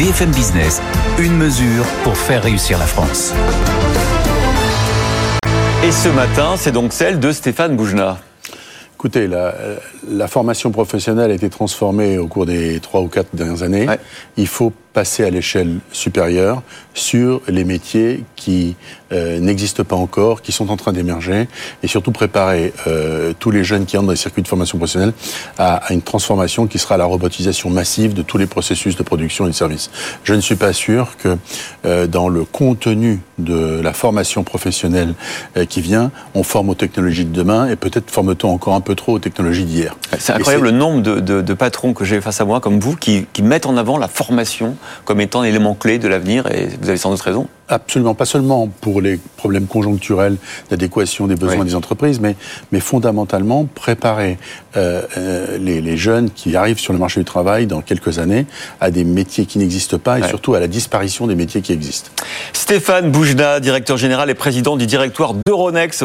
BFM Business, une mesure pour faire réussir la France. Et ce matin, c'est donc celle de Stéphane Boujna. Écoutez, la, la, formation professionnelle a été transformée au cours des trois ou quatre dernières années. Ouais. Il faut passer à l'échelle supérieure sur les métiers qui euh, n'existent pas encore, qui sont en train d'émerger, et surtout préparer euh, tous les jeunes qui entrent dans les circuits de formation professionnelle à, à, une transformation qui sera la robotisation massive de tous les processus de production et de services. Je ne suis pas sûr que euh, dans le contenu de la formation professionnelle euh, qui vient, on forme aux technologies de demain, et peut-être forme-t-on encore un peu trop aux technologies d'hier. C'est incroyable le nombre de, de, de patrons que j'ai face à moi, comme vous, qui, qui mettent en avant la formation comme étant un élément clé de l'avenir, et vous avez sans doute raison. Absolument, pas seulement pour les problèmes conjoncturels d'adéquation des besoins oui. des entreprises, mais, mais fondamentalement préparer euh, euh, les, les, jeunes qui arrivent sur le marché du travail dans quelques années à des métiers qui n'existent pas et ouais. surtout à la disparition des métiers qui existent. Stéphane Boujna, directeur général et président du directoire d'Euronext.